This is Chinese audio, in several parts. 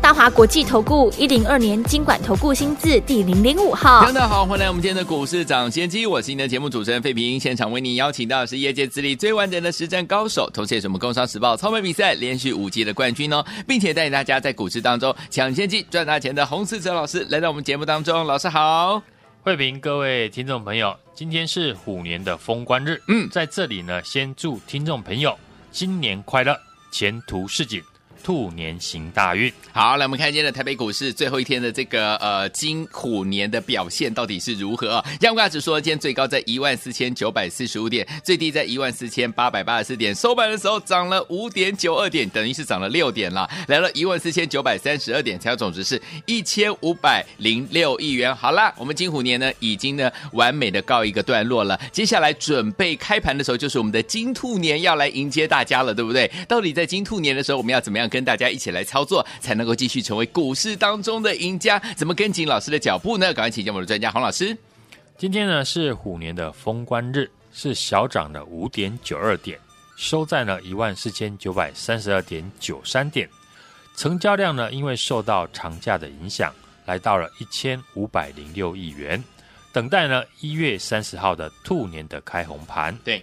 大华国际投顾一零二年金管投顾新字第零零五号，大家好，欢迎来我们今天的股市抢先机，我是您的节目主持人费平，现场为您邀请到的是业界资历最完整的实战高手，同时也是我们工商时报操盘比赛连续五季的冠军哦，并且带领大家在股市当中抢先机赚大钱的洪士哲老师来到我们节目当中，老师好，费平，各位听众朋友，今天是虎年的封关日，嗯，在这里呢，先祝听众朋友新年快乐，前途似锦。兔年行大运，好，来我们看今天的台北股市最后一天的这个呃金虎年的表现到底是如何啊？加权指数今天最高在一万四千九百四十五点，最低在一万四千八百八十四点，收盘的时候涨了五点九二点，等于是涨了六点了，来了一万四千九百三十二点，成交总值是一千五百零六亿元。好了，我们金虎年呢已经呢完美的告一个段落了，接下来准备开盘的时候就是我们的金兔年要来迎接大家了，对不对？到底在金兔年的时候我们要怎么样跟大家一起来操作，才能够继续成为股市当中的赢家。怎么跟紧老师的脚步呢？赶快请教我们的专家洪老师。今天呢是虎年的封关日，是小涨了五点九二点，收在了一万四千九百三十二点九三点。成交量呢，因为受到长假的影响，来到了一千五百零六亿元。等待呢一月三十号的兔年的开红盘。对，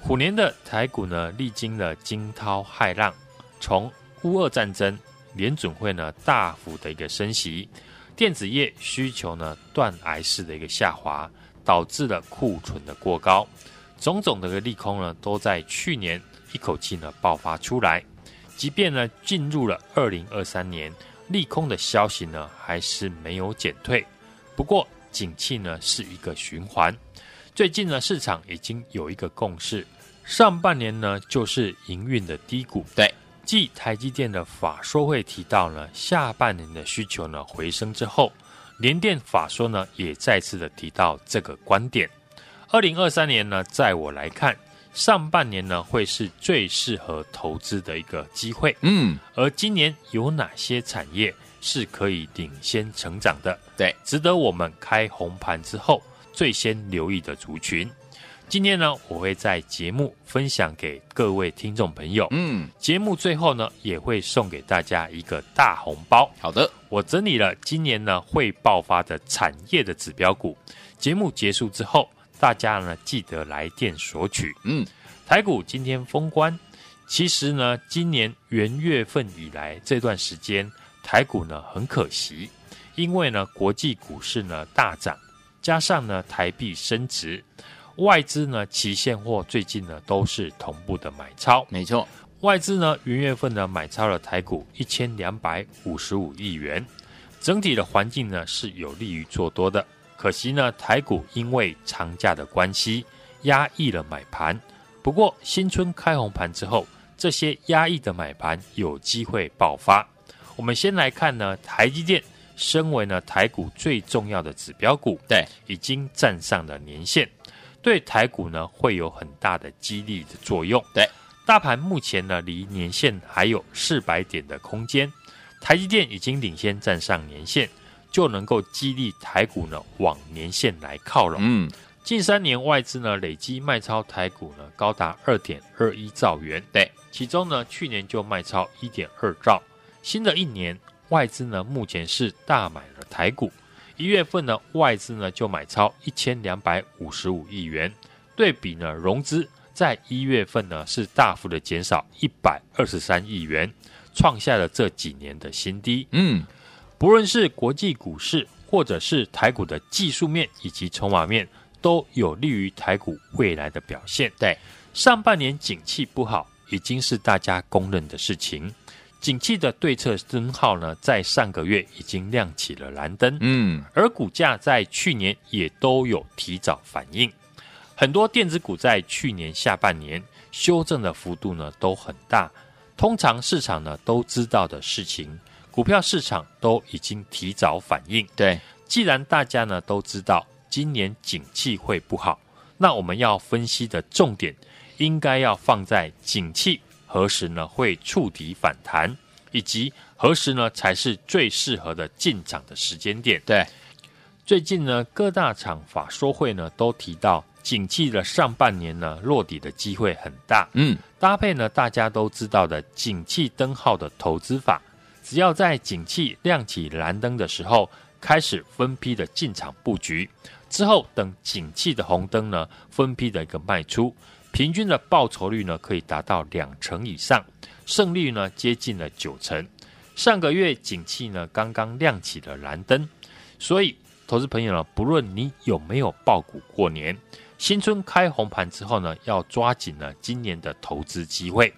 虎年的台股呢，历经了惊涛骇浪，从乌俄战争，联准会呢大幅的一个升息，电子业需求呢断崖式的一个下滑，导致了库存的过高，种种的个利空呢都在去年一口气呢爆发出来。即便呢进入了二零二三年，利空的消息呢还是没有减退。不过景气呢是一个循环，最近呢市场已经有一个共识，上半年呢就是营运的低谷。对。继台积电的法说会提到呢，下半年的需求呢回升之后，联电法说呢也再次的提到这个观点。二零二三年呢，在我来看，上半年呢会是最适合投资的一个机会。嗯，而今年有哪些产业是可以领先成长的？对，值得我们开红盘之后最先留意的族群。今天呢，我会在节目分享给各位听众朋友。嗯，节目最后呢，也会送给大家一个大红包。好的，我整理了今年呢会爆发的产业的指标股。节目结束之后，大家呢记得来电索取。嗯，台股今天封关。其实呢，今年元月份以来这段时间，台股呢很可惜，因为呢国际股市呢大涨，加上呢台币升值。外资呢，期现货最近呢都是同步的买超，没错。外资呢，元月份呢买超了台股一千两百五十五亿元，整体的环境呢是有利于做多的。可惜呢，台股因为长假的关系，压抑了买盘。不过新春开红盘之后，这些压抑的买盘有机会爆发。我们先来看呢，台积电身为呢台股最重要的指标股，对，已经站上了年线。对台股呢会有很大的激励的作用。对，大盘目前呢离年线还有四百点的空间，台积电已经领先站上年线，就能够激励台股呢往年线来靠拢。嗯，近三年外资呢累积卖超台股呢高达二点二一兆元。对，其中呢去年就卖超一点二兆，新的一年外资呢目前是大买了台股。一月份呢，外资呢就买超一千两百五十五亿元，对比呢融资在一月份呢是大幅的减少一百二十三亿元，创下了这几年的新低。嗯，不论是国际股市或者是台股的技术面以及筹码面，都有利于台股未来的表现。对，上半年景气不好，已经是大家公认的事情。景气的对策灯号呢，在上个月已经亮起了蓝灯，嗯，而股价在去年也都有提早反应。很多电子股在去年下半年修正的幅度呢都很大，通常市场呢都知道的事情，股票市场都已经提早反应。对，既然大家呢都知道今年景气会不好，那我们要分析的重点应该要放在景气何时呢会触底反弹，以及何时呢才是最适合的进场的时间点。对，最近呢各大厂法说会呢都提到，景气的上半年呢落底的机会很大。嗯，搭配呢大家都知道的景气灯号的投资法，只要在景气亮起蓝灯的时候，开始分批的进场布局。之后，等景气的红灯呢，分批的一个卖出，平均的报酬率呢，可以达到两成以上，胜率呢接近了九成。上个月景气呢刚刚亮起了蓝灯，所以投资朋友呢，不论你有没有爆股过年，新春开红盘之后呢，要抓紧呢今年的投资机会，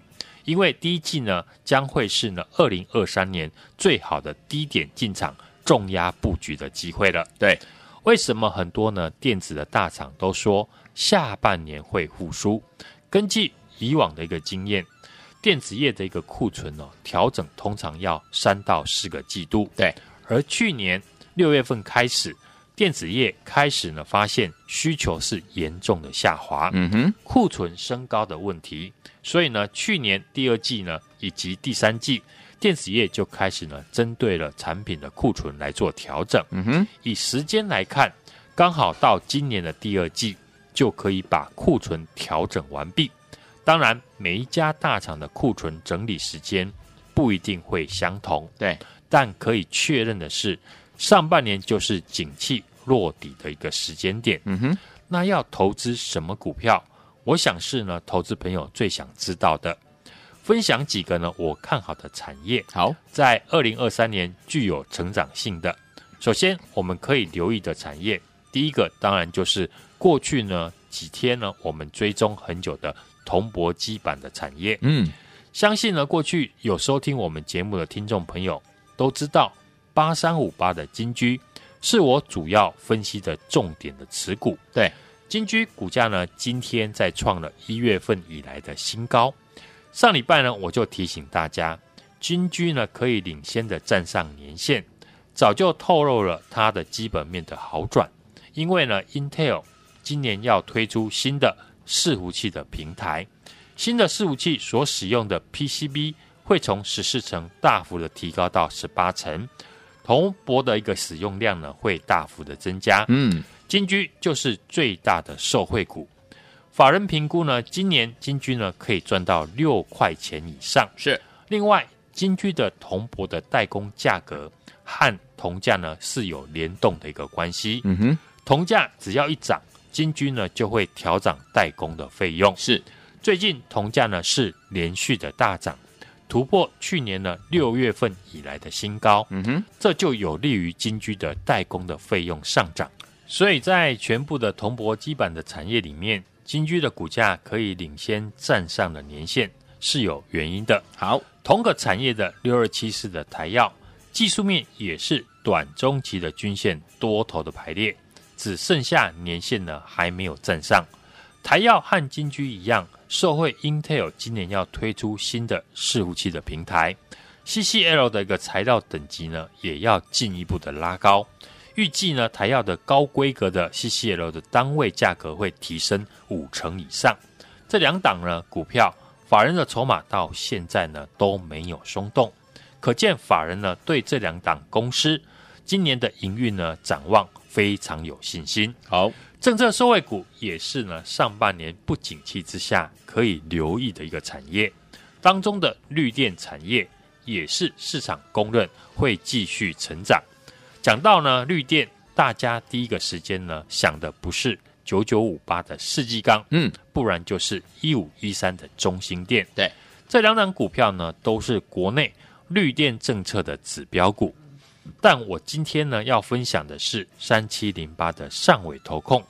因为第一季呢将会是呢二零二三年最好的低点进场重压布局的机会了。对。为什么很多呢电子的大厂都说下半年会复苏？根据以往的一个经验，电子业的一个库存呢、哦、调整通常要三到四个季度。对，而去年六月份开始，电子业开始呢发现需求是严重的下滑，嗯哼，库存升高的问题，所以呢去年第二季呢以及第三季。电子业就开始呢，针对了产品的库存来做调整。嗯哼，以时间来看，刚好到今年的第二季就可以把库存调整完毕。当然，每一家大厂的库存整理时间不一定会相同。对，但可以确认的是，上半年就是景气落底的一个时间点。嗯哼，那要投资什么股票？我想是呢，投资朋友最想知道的。分享几个呢，我看好的产业。好，在二零二三年具有成长性的。首先，我们可以留意的产业，第一个当然就是过去呢几天呢，我们追踪很久的铜箔基板的产业。嗯，相信呢过去有收听我们节目的听众朋友都知道，八三五八的金居是我主要分析的重点的持股。对，金居股价呢今天在创了一月份以来的新高。上礼拜呢，我就提醒大家，金居呢可以领先的站上年线，早就透露了它的基本面的好转。因为呢，Intel 今年要推出新的伺服器的平台，新的伺服器所使用的 PCB 会从十四层大幅的提高到十八层，铜箔的一个使用量呢会大幅的增加。嗯，金居就是最大的受惠股。法人评估呢，今年金居呢可以赚到六块钱以上。是，另外金居的铜箔的代工价格和铜价呢是有联动的一个关系。嗯哼，铜价只要一涨，金居呢就会调涨代工的费用。是，最近铜价呢是连续的大涨，突破去年呢六月份以来的新高。嗯哼，这就有利于金居的代工的费用上涨。所以在全部的铜箔基板的产业里面。金居的股价可以领先站上了年线，是有原因的。好，同个产业的六二七四的台药，技术面也是短中期的均线多头的排列，只剩下年线呢还没有站上。台药和金居一样，受惠 Intel 今年要推出新的伺服器的平台，CCL 的一个材料等级呢也要进一步的拉高。预计呢，台药的高规格的 CCL 的单位价格会提升五成以上。这两档呢股票，法人的筹码到现在呢都没有松动，可见法人呢对这两档公司今年的营运呢展望非常有信心。好，政策受惠股也是呢上半年不景气之下可以留意的一个产业，当中的绿电产业也是市场公认会继续成长。讲到呢绿电，大家第一个时间呢想的不是九九五八的世纪钢，嗯，不然就是一五一三的中兴电。对，这两档股票呢都是国内绿电政策的指标股。但我今天呢要分享的是三七零八的上尾投控，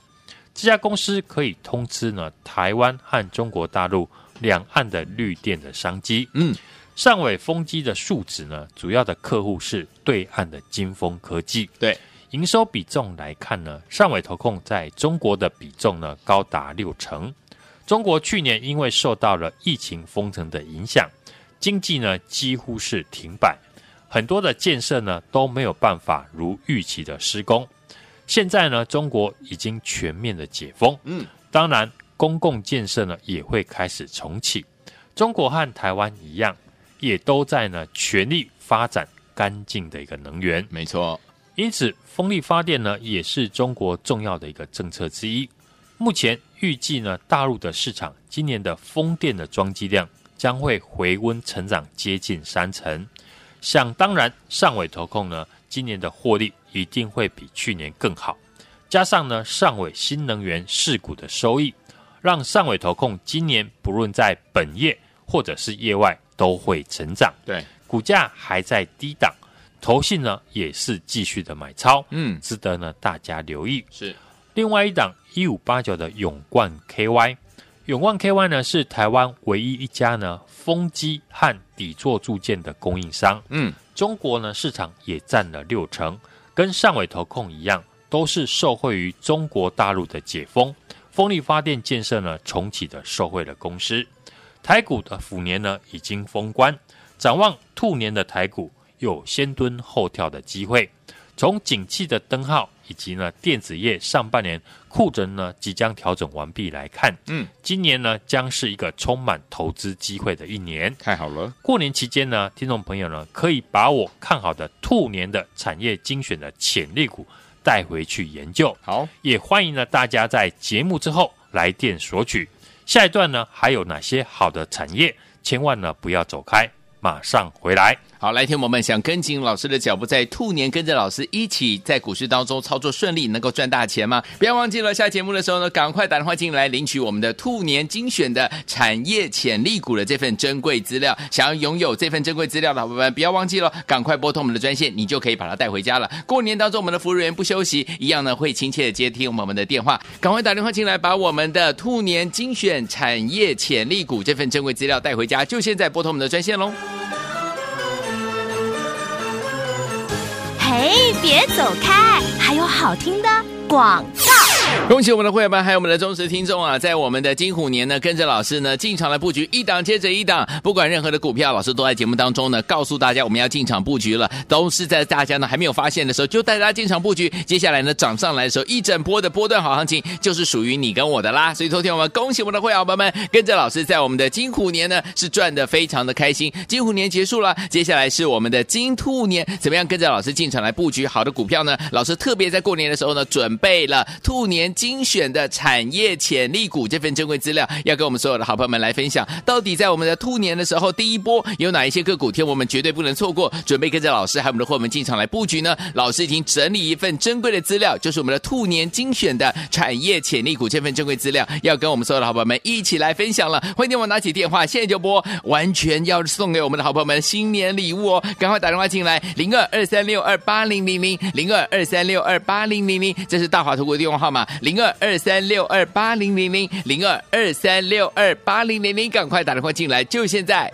这家公司可以通知呢台湾和中国大陆两岸的绿电的商机。嗯。上尾风机的数值呢，主要的客户是对岸的金风科技。对，营收比重来看呢，上尾投控在中国的比重呢高达六成。中国去年因为受到了疫情封城的影响，经济呢几乎是停摆，很多的建设呢都没有办法如预期的施工。现在呢，中国已经全面的解封，嗯，当然公共建设呢也会开始重启。中国和台湾一样，也都在呢全力发展干净的一个能源。没错，因此风力发电呢也是中国重要的一个政策之一。目前预计呢，大陆的市场今年的风电的装机量将会回温成长接近三成。想当然，上尾投控呢今年的获利一定会比去年更好。加上呢上尾新能源事股的收益，让上尾投控今年不论在本业或者是业外都会成长。对，股价还在低档，投信呢也是继续的买超，嗯，值得呢大家留意。是。另外一档一五八九的永冠 KY，永冠 KY 呢是台湾唯一一家呢风机和底座铸件的供应商。嗯，中国呢市场也占了六成，跟上尾投控一样，都是受惠于中国大陆的解封，风力发电建设呢重启的受惠的公司。台股的虎年呢已经封关，展望兔年的台股有先蹲后跳的机会。从景气的灯号以及呢电子业上半年库存呢即将调整完毕来看，嗯，今年呢将是一个充满投资机会的一年。太好了！过年期间呢，听众朋友呢可以把我看好的兔年的产业精选的潜力股带回去研究。好，也欢迎呢大家在节目之后来电索取。下一段呢还有哪些好的产业？千万呢不要走开，马上回来。好，来听我们想跟紧老师的脚步，在兔年跟着老师一起在股市当中操作顺利，能够赚大钱吗？不要忘记了，下节目的时候呢，赶快打电话进来领取我们的兔年精选的产业潜力股的这份珍贵资料。想要拥有这份珍贵资料的伙伴们，不要忘记了，赶快拨通我们的专线，你就可以把它带回家了。过年当中，我们的服务员不休息，一样呢会亲切的接听我们的电话。赶快打电话进来，把我们的兔年精选产业潜力股这份珍贵资料带回家，就现在拨通我们的专线喽。哎，别走开，还有好听的广告。恭喜我们的会员们，还有我们的忠实听众啊！在我们的金虎年呢，跟着老师呢进场来布局，一档接着一档，不管任何的股票，老师都在节目当中呢告诉大家我们要进场布局了，都是在大家呢还没有发现的时候就带大家进场布局。接下来呢涨上来的时候，一整波的波段好行情就是属于你跟我的啦！所以昨天我们恭喜我们的会员们，跟着老师在我们的金虎年呢是赚的非常的开心。金虎年结束了，接下来是我们的金兔年，怎么样跟着老师进场来布局好的股票呢？老师特别在过年的时候呢准备了兔年。精选的产业潜力股这份珍贵资料，要跟我们所有的好朋友们来分享。到底在我们的兔年的时候，第一波有哪一些个股，天我们绝对不能错过。准备跟着老师还有我们的伙伴们进场来布局呢？老师已经整理一份珍贵的资料，就是我们的兔年精选的产业潜力股这份珍贵资料，要跟我们所有的好朋友们一起来分享了。欢迎你我拿起电话，现在就拨，完全要送给我们的好朋友们新年礼物哦！赶快打电话进来，零二二三六二八零零零零二二三六二八零零零，这是大华投顾的电话号码。零二二三六二八零零零零二二三六二八零零零，赶快打电话进来，就现在！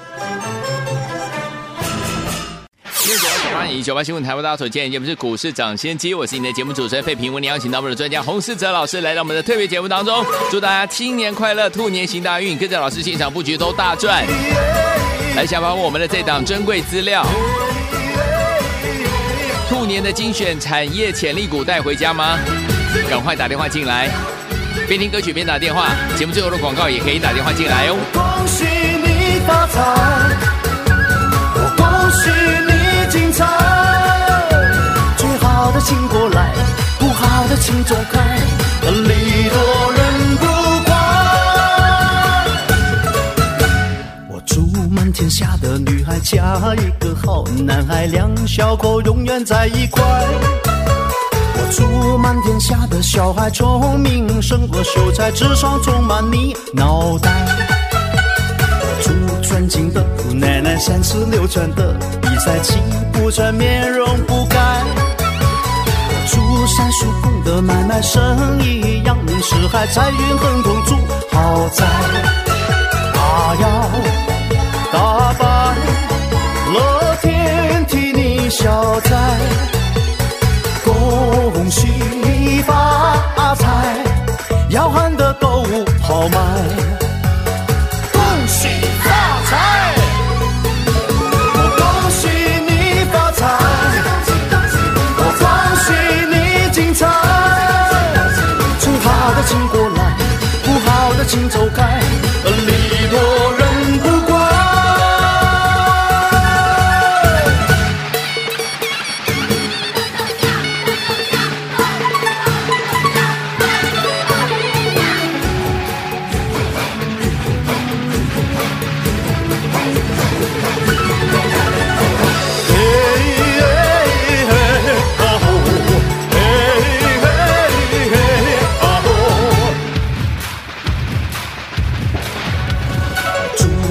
九八九八零九八新闻台湾大家所见，节目是股市涨先机，我是你的节目主持人费平，为你邀请到我们的专家洪世哲老师来到我们的特别节目当中，祝大家新年快乐，兔年行大运，跟着老师现场布局都大赚。来，想把我们的这档珍贵资料，兔年的精选产业潜力股带回家吗？赶快打电话进来，边听歌曲边打电话。节目最后的广告也可以打电话进来哦。恭喜你发财，我恭喜你精彩。最好的请过来，不好的请走开，礼多人不怪。我祝满天下的女孩嫁一个好男孩，两小口永远在一块。祝满天下的小孩聪明胜过秀才，智商充满你脑袋。祝尊敬的姑奶奶三十六转的比赛气不喘，面容不改。祝三叔公的买卖生意扬名四海，财运亨通住豪宅。大摇大摆乐天替你消灾。恭喜你发财，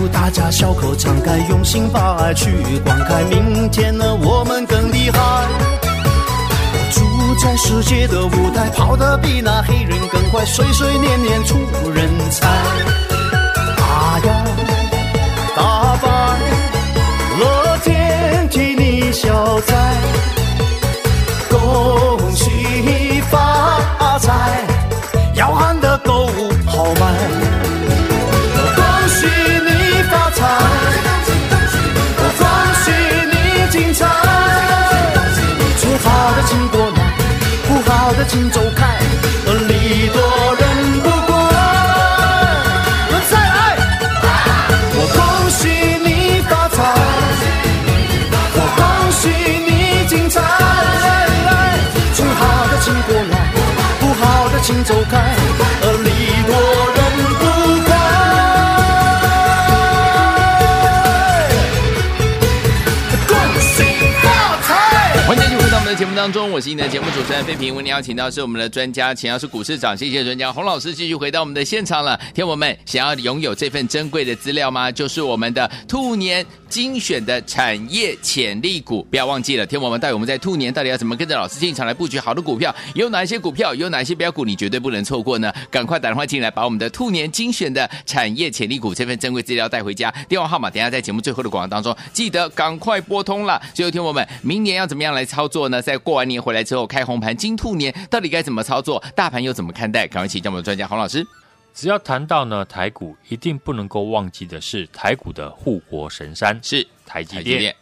大家笑口常开，用心把爱去灌溉，明天呢我们更厉害。我住在世界的舞台，跑得比那黑人更快，岁岁年年出人才。啊呀，大白，乐天替你消灾，许你精彩。最好的请过来，不好的请走开，当中，我是你的节目主持人费平。为您邀请到是我们的专家，请到是股市长谢谢专家洪老师，继续回到我们的现场了。听我们想要拥有这份珍贵的资料吗？就是我们的兔年精选的产业潜力股，不要忘记了。听我们到底我们在兔年到底要怎么跟着老师进场来布局好的股票？有哪些股票？有哪些标股？你绝对不能错过呢？赶快打电话进来，把我们的兔年精选的产业潜力股这份珍贵资料带回家。电话号码等下在节目最后的广告当中，记得赶快拨通了。最后听我们明年要怎么样来操作呢？在过完年回来之后开红盘，金兔年到底该怎么操作？大盘又怎么看待？赶快请教我们的专家洪老师。只要谈到呢台股，一定不能够忘记的是台股的护国神山是台积电。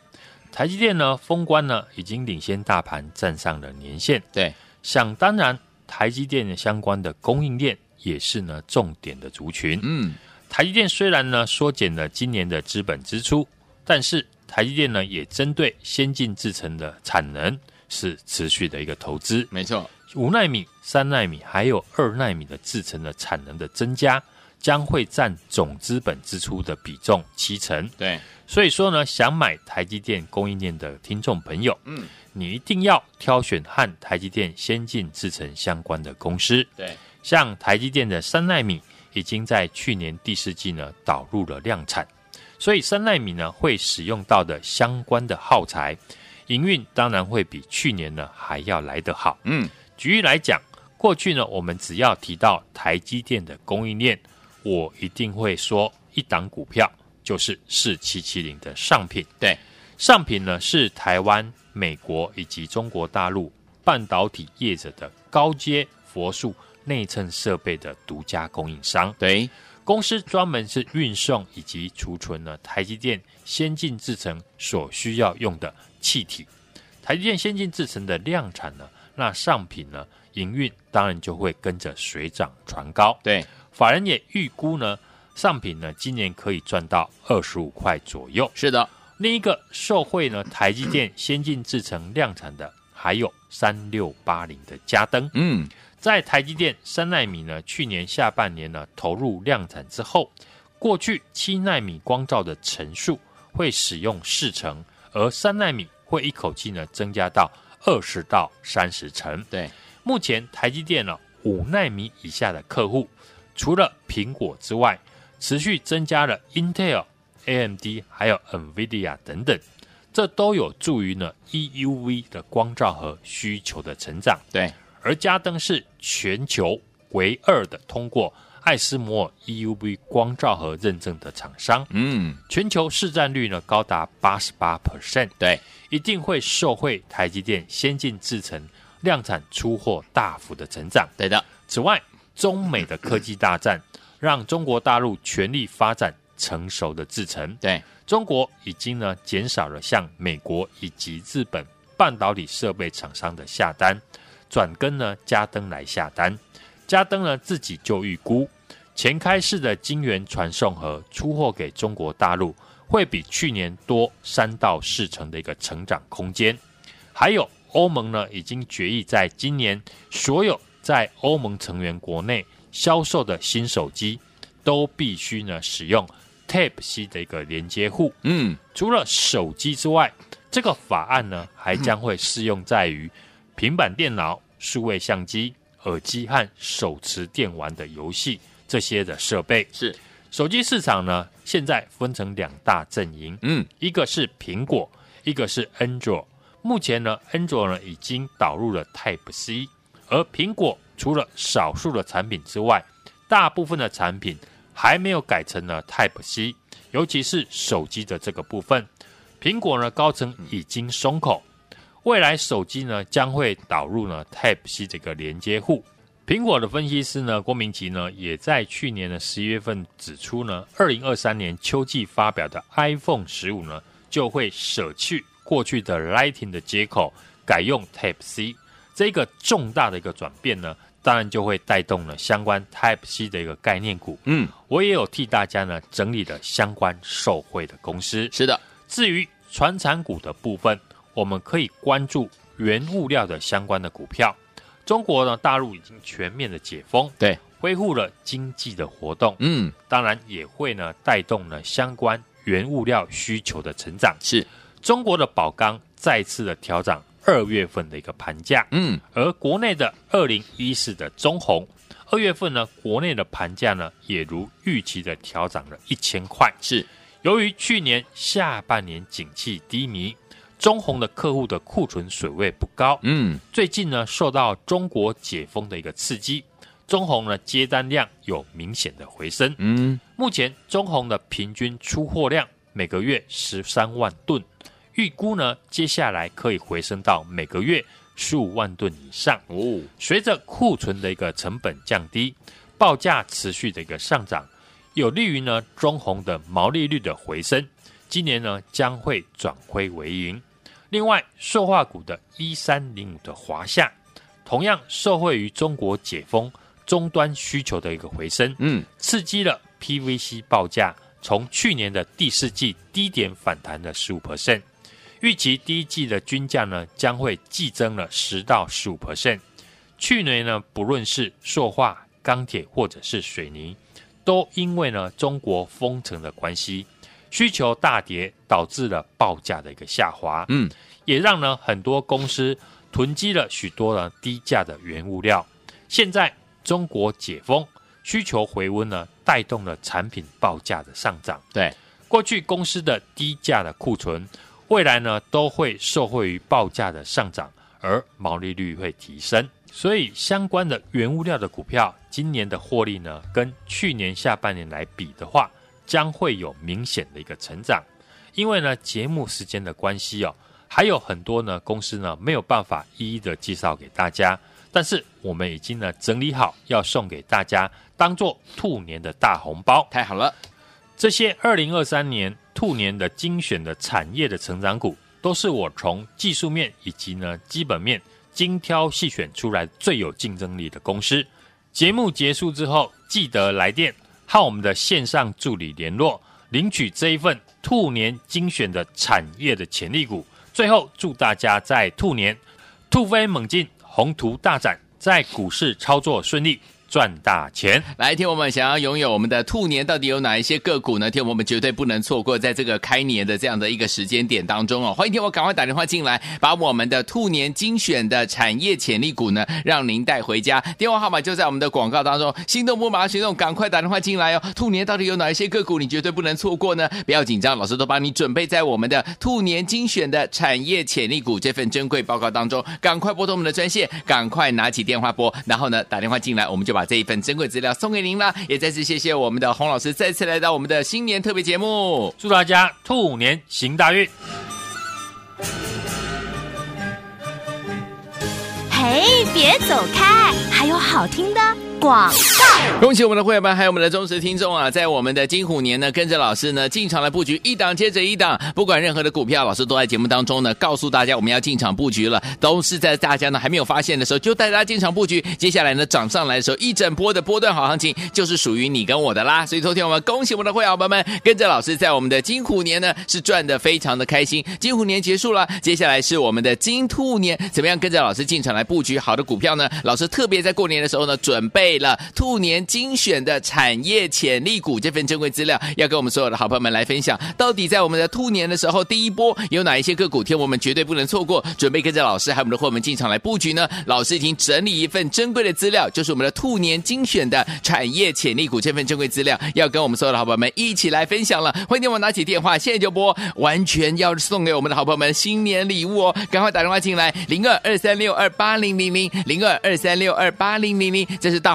台积电呢封关呢已经领先大盘站上了年线。对，想当然，台积电的相关的供应链也是呢重点的族群。嗯，台积电虽然呢缩减了今年的资本支出，但是台积电呢也针对先进制程的产能是持续的一个投资。没错。五奈米、三奈米还有二奈米的制程的产能的增加，将会占总资本支出的比重七成。对，所以说呢，想买台积电供应链的听众朋友，嗯，你一定要挑选和台积电先进制程相关的公司。对，像台积电的三奈米已经在去年第四季呢导入了量产，所以三奈米呢会使用到的相关的耗材，营运当然会比去年呢还要来得好。嗯。举例来讲，过去呢，我们只要提到台积电的供应链，我一定会说一档股票就是四七七零的上品。对，上品呢是台湾、美国以及中国大陆半导体业者的高阶佛数内衬设备的独家供应商。对，公司专门是运送以及储存了台积电先进制程所需要用的气体。台积电先进制程的量产呢，那上品呢，营运当然就会跟着水涨船高。对，法人也预估呢，上品呢今年可以赚到二十五块左右。是的，另一个受惠呢，台积电先进制程量产的还有三六八零的嘉登。嗯，在台积电三纳米呢，去年下半年呢投入量产之后，过去七纳米光照的层数会使用四成，而三纳米会一口气呢增加到。二十到三十成。对，目前台积电呢五纳米以下的客户，除了苹果之外，持续增加了 Intel、AMD 还有 NVIDIA 等等，这都有助于呢 EUV 的光照和需求的成长。对，而嘉登是全球唯二的通过艾斯摩尔 EUV 光照盒认证的厂商。嗯，全球市占率呢高达八十八 percent。对。一定会受惠台积电先进制程量产出货大幅的成长。对的。此外，中美的科技大战让中国大陆全力发展成熟的制程。对，中国已经呢减少了向美国以及日本半导体设备厂商的下单，转跟呢嘉登来下单。嘉登呢自己就预估前开式的晶圆传送盒出货给中国大陆。会比去年多三到四成的一个成长空间，还有欧盟呢，已经决议在今年所有在欧盟成员国内销售的新手机，都必须呢使用 Type C 的一个连接户。嗯，除了手机之外，这个法案呢还将会适用在于平板电脑、数位相机、耳机和手持电玩的游戏这些的设备。是手机市场呢，现在分成两大阵营，嗯，一个是苹果，一个是 Android。目前呢，Android 呢已经导入了 Type C，而苹果除了少数的产品之外，大部分的产品还没有改成了 Type C，尤其是手机的这个部分。苹果呢，高层已经松口，未来手机呢将会导入呢 Type C 这个连接户。苹果的分析师呢，郭明吉呢，也在去年的十一月份指出呢，二零二三年秋季发表的 iPhone 十五呢，就会舍去过去的 Lightning 的接口，改用 Type C。这个重大的一个转变呢，当然就会带动了相关 Type C 的一个概念股。嗯，我也有替大家呢整理了相关受惠的公司。是的，至于传产股的部分，我们可以关注原物料的相关的股票。中国呢，大陆已经全面的解封，对，恢复了经济的活动，嗯，当然也会呢带动了相关原物料需求的成长。是。中国的宝钢再次的调涨二月份的一个盘价，嗯，而国内的二零一四的中红，二月份呢，国内的盘价呢也如预期的调涨了一千块，是。由于去年下半年景气低迷，中红的客户的库存水位不高。嗯，最近呢，受到中国解封的一个刺激，中红呢接单量有明显的回升。嗯，目前中红的平均出货量每个月十三万吨，预估呢接下来可以回升到每个月十五万吨以上。哦，随着库存的一个成本降低，报价持续的一个上涨。有利于呢中红的毛利率的回升，今年呢将会转亏为盈。另外，塑化股的一三零五的华夏，同样受惠于中国解封终端需求的一个回升，嗯，刺激了 PVC 报价从去年的第四季低点反弹了十五 percent，预期第一季的均价呢将会季增了十到十五 percent。去年呢，不论是塑化、钢铁或者是水泥。都因为呢中国封城的关系，需求大跌，导致了报价的一个下滑。嗯，也让呢很多公司囤积了许多的低价的原物料。现在中国解封，需求回温呢，带动了产品报价的上涨。对，过去公司的低价的库存，未来呢都会受惠于报价的上涨，而毛利率会提升。所以相关的原物料的股票，今年的获利呢，跟去年下半年来比的话，将会有明显的一个成长。因为呢，节目时间的关系哦，还有很多呢公司呢没有办法一一的介绍给大家。但是我们已经呢整理好，要送给大家，当做兔年的大红包。太好了，这些二零二三年兔年的精选的产业的成长股，都是我从技术面以及呢基本面。精挑细选出来最有竞争力的公司。节目结束之后，记得来电和我们的线上助理联络，领取这一份兔年精选的产业的潜力股。最后，祝大家在兔年突飞猛进，宏图大展，在股市操作顺利。赚大钱！来，听我们想要拥有我们的兔年，到底有哪一些个股呢？听我们绝对不能错过，在这个开年的这样的一个时间点当中哦。欢迎听我赶快打电话进来，把我们的兔年精选的产业潜力股呢，让您带回家。电话号码就在我们的广告当中，心动不马上行动，赶快打电话进来哦。兔年到底有哪一些个股，你绝对不能错过呢？不要紧张，老师都帮你准备在我们的兔年精选的产业潜力股这份珍贵报告当中。赶快拨通我们的专线，赶快拿起电话拨，然后呢打电话进来，我们就把。这一份珍贵资料送给您了，也再次谢谢我们的洪老师再次来到我们的新年特别节目，祝大家兔年行大运！嘿，别走开，还有好听的广告。恭喜我们的会员们，还有我们的忠实听众啊！在我们的金虎年呢，跟着老师呢进场来布局，一档接着一档，不管任何的股票，老师都在节目当中呢告诉大家我们要进场布局了，都是在大家呢还没有发现的时候就带大家进场布局。接下来呢涨上来的时候，一整波的波段好行情就是属于你跟我的啦！所以昨天我们恭喜我们的会员伙伴们，跟着老师在我们的金虎年呢是赚的非常的开心。金虎年结束了，接下来是我们的金兔年，怎么样跟着老师进场来布局好的股票呢？老师特别在过年的时候呢准备备了兔年精选的产业潜力股这份珍贵资料，要跟我们所有的好朋友们来分享。到底在我们的兔年的时候，第一波有哪一些个股，天我们绝对不能错过，准备跟着老师还有我们的伙伴们进场来布局呢？老师已经整理一份珍贵的资料，就是我们的兔年精选的产业潜力股这份珍贵资料，要跟我们所有的好朋友们一起来分享了。欢迎你我拿起电话，现在就拨，完全要送给我们的好朋友们新年礼物哦！赶快打电话进来，零二二三六二八零零零零二二三六二八零零零，这是大